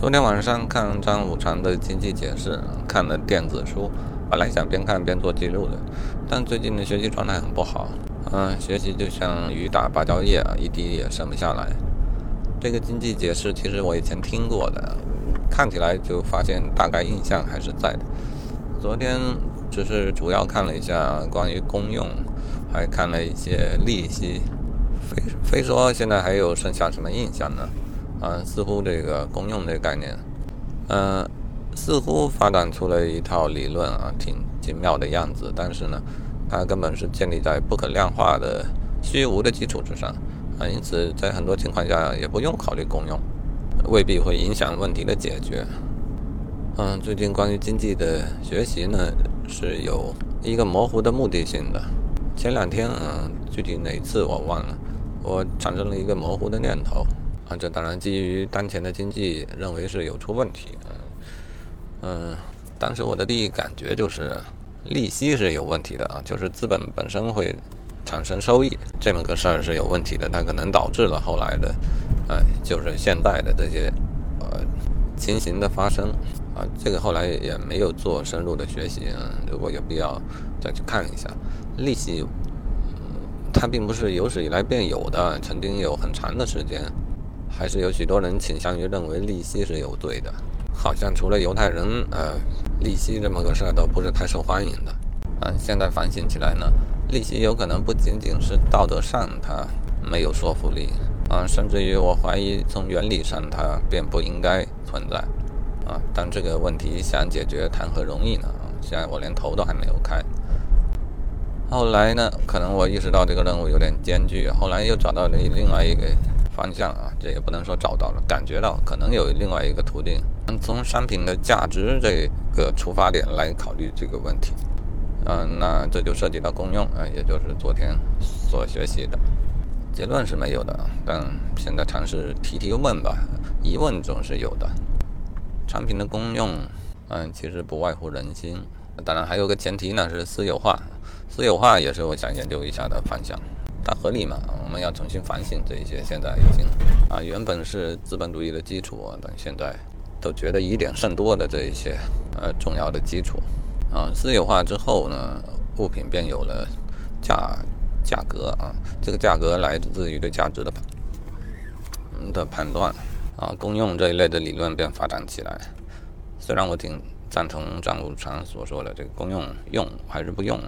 昨天晚上看张五常的经济解释，看了电子书，本来想边看边做记录的，但最近的学习状态很不好，嗯，学习就像雨打芭蕉叶，一滴也剩不下来。这个经济解释其实我以前听过的，看起来就发现大概印象还是在的。昨天只是主要看了一下关于公用，还看了一些利息，非非说现在还有剩下什么印象呢？啊，似乎这个公用这个概念，嗯，似乎发展出了一套理论啊，挺精妙的样子。但是呢，它根本是建立在不可量化的虚无的基础之上啊，因此在很多情况下也不用考虑公用，未必会影响问题的解决。嗯，最近关于经济的学习呢，是有一个模糊的目的性的。前两天，嗯，具体哪次我忘了，我产生了一个模糊的念头。啊，这当然基于当前的经济，认为是有出问题。嗯，当时我的第一感觉就是利息是有问题的啊，就是资本本身会产生收益这么个事儿是有问题的，它可能导致了后来的，呃，就是现在的这些呃情形的发生啊。这个后来也没有做深入的学习，如果有必要再去看一下利息，它并不是有史以来便有的，曾经有很长的时间。还是有许多人倾向于认为利息是有罪的，好像除了犹太人，呃，利息这么个事儿都不是太受欢迎的。啊，现在反省起来呢，利息有可能不仅仅是道德上它没有说服力，啊，甚至于我怀疑从原理上它便不应该存在。啊，但这个问题想解决谈何容易呢？现在我连头都还没有开。后来呢，可能我意识到这个任务有点艰巨，后来又找到了另外一个。方向啊，这也不能说找到了，感觉到可能有另外一个途径。从商品的价值这个出发点来考虑这个问题，嗯，那这就涉及到公用啊，也就是昨天所学习的结论是没有的，但现在尝试提提问吧，疑问总是有的。产品的功用，嗯，其实不外乎人心，当然还有个前提呢，是私有化，私有化也是我想研究一下的方向。它合理嘛？我们要重新反省这一些。现在已经啊，原本是资本主义的基础，但现在都觉得疑点甚多的这一些呃重要的基础啊，私有化之后呢，物品便有了价价格啊，这个价格来自于对价值的的判断啊，公用这一类的理论便发展起来。虽然我挺赞同张五常所说的这个公用用还是不用。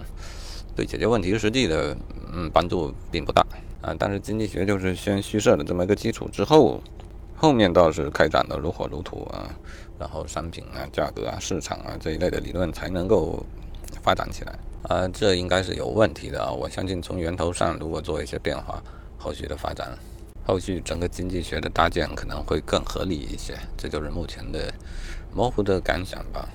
对解决问题实际的嗯帮助并不大啊，但是经济学就是先虚设了这么一个基础之后，后面倒是开展的如火如荼啊，然后商品啊、价格啊、市场啊这一类的理论才能够发展起来啊，这应该是有问题的啊，我相信从源头上如果做一些变化，后续的发展，后续整个经济学的搭建可能会更合理一些，这就是目前的模糊的感想吧。